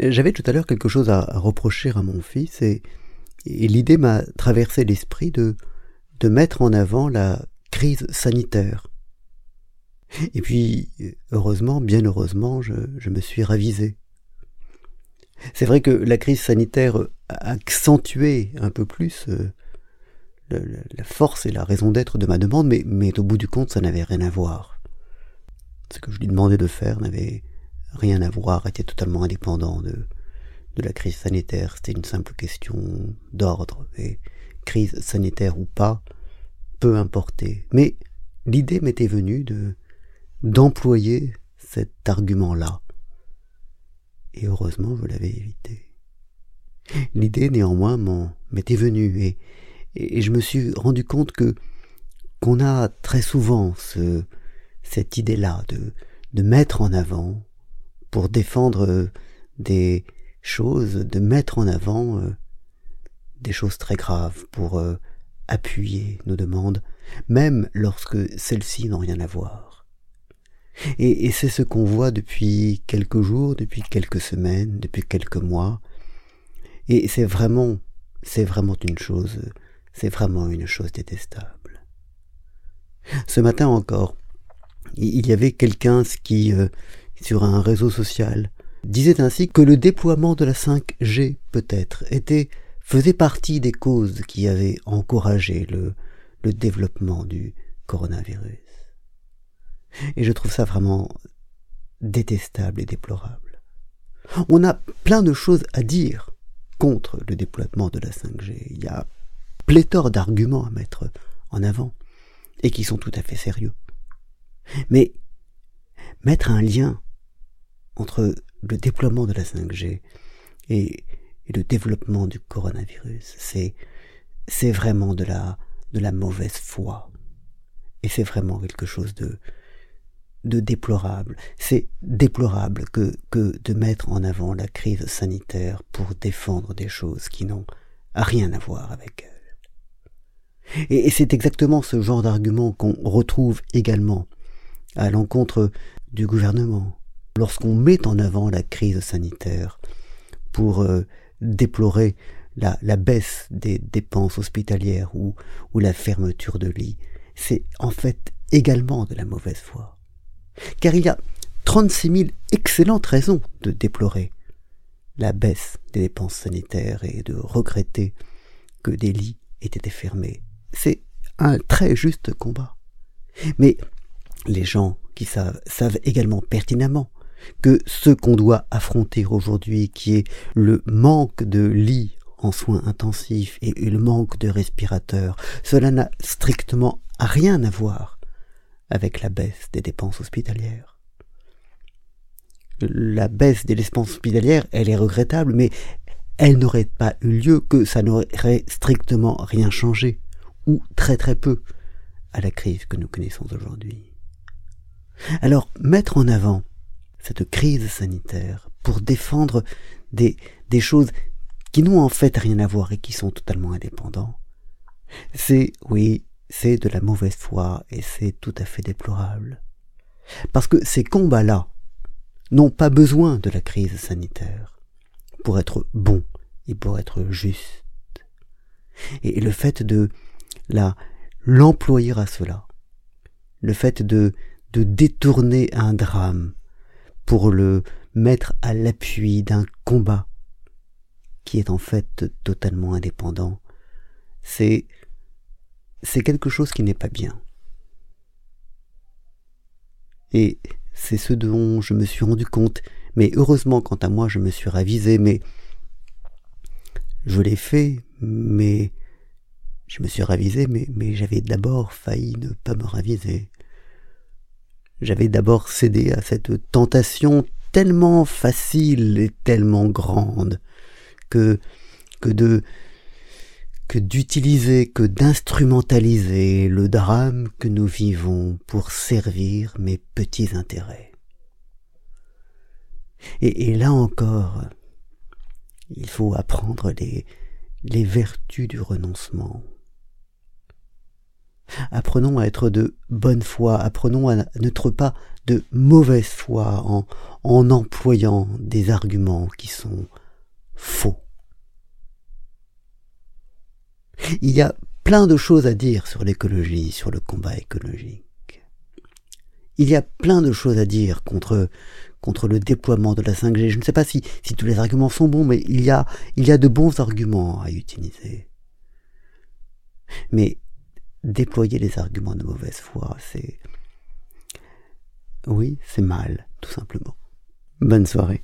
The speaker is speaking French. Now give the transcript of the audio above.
J'avais tout à l'heure quelque chose à, reprocher à mon fils et, l'idée m'a traversé l'esprit de, mettre en avant la crise sanitaire. Et puis, heureusement, bien heureusement, je, me suis ravisé. C'est vrai que la crise sanitaire a accentué un peu plus euh, la force et la raison d'être de ma demande, mais au bout du compte, ça n'avait rien à voir. Ce que je lui demandais de faire n'avait rien à voir, était totalement indépendant de, de la crise sanitaire. C'était une simple question d'ordre. Et crise sanitaire ou pas, peu importait. Mais l'idée m'était venue de d'employer cet argument-là. Et heureusement, je l'avais évité. L'idée, néanmoins, m'en m'était venue, et, et, je me suis rendu compte que qu'on a très souvent ce, cette idée-là de, de mettre en avant pour défendre euh, des choses, de mettre en avant euh, des choses très graves, pour euh, appuyer nos demandes, même lorsque celles-ci n'ont rien à voir. Et, et c'est ce qu'on voit depuis quelques jours, depuis quelques semaines, depuis quelques mois, et c'est vraiment, c'est vraiment une chose, c'est vraiment une chose détestable. Ce matin encore, il y avait quelqu'un qui, sur un réseau social, disait ainsi que le déploiement de la 5G, peut-être, était, faisait partie des causes qui avaient encouragé le, le développement du coronavirus. Et je trouve ça vraiment détestable et déplorable. On a plein de choses à dire contre le déploiement de la 5G. Il y a pléthore d'arguments à mettre en avant, et qui sont tout à fait sérieux. Mais mettre un lien entre le déploiement de la 5G et, le développement du coronavirus. C'est, c'est vraiment de la, de la mauvaise foi. Et c'est vraiment quelque chose de, de déplorable. C'est déplorable que, que de mettre en avant la crise sanitaire pour défendre des choses qui n'ont rien à voir avec elle. Et, et c'est exactement ce genre d'argument qu'on retrouve également à l'encontre du gouvernement, lorsqu'on met en avant la crise sanitaire pour euh, déplorer la, baisse des dépenses hospitalières ou, la fermeture de lits, c'est en fait également de la mauvaise foi. Car il y a 36 000 excellentes raisons de déplorer la baisse des dépenses sanitaires et de regretter que des lits aient été fermés. C'est un très juste combat. Mais les gens qui savent savent également pertinemment que ce qu'on doit affronter aujourd'hui, qui est le manque de lits en soins intensifs et le manque de respirateurs, cela n'a strictement rien à voir avec la baisse des dépenses hospitalières. La baisse des dépenses hospitalières, elle est regrettable, mais elle n'aurait pas eu lieu que ça n'aurait strictement rien changé, ou très très peu, à la crise que nous connaissons aujourd'hui. Alors, mettre en avant cette crise sanitaire pour défendre des, des choses qui n'ont en fait rien à voir et qui sont totalement indépendants, c'est, oui, c'est de la mauvaise foi et c'est tout à fait déplorable. Parce que ces combats-là n'ont pas besoin de la crise sanitaire pour être bons et pour être justes. Et le fait de la, l'employer à cela, le fait de, de détourner un drame pour le mettre à l'appui d'un combat qui est en fait totalement indépendant, c'est c'est quelque chose qui n'est pas bien. Et c'est ce dont je me suis rendu compte, mais heureusement quant à moi je me suis ravisé, mais je l'ai fait, mais je me suis ravisé, mais, mais j'avais d'abord failli ne pas me raviser. J'avais d'abord cédé à cette tentation tellement facile et tellement grande que, que de, que d'utiliser, que d'instrumentaliser le drame que nous vivons pour servir mes petits intérêts. Et, là encore, il faut apprendre les vertus du renoncement. Apprenons à être de bonne foi, apprenons à n'être pas de mauvaise foi en, en employant des arguments qui sont faux. Il y a plein de choses à dire sur l'écologie, sur le combat écologique. Il y a plein de choses à dire contre, contre le déploiement de la 5G. Je ne sais pas si, si tous les arguments sont bons, mais il y a, il y a de bons arguments à utiliser. Mais déployer les arguments de mauvaise foi, c'est... Oui, c'est mal, tout simplement. Bonne soirée.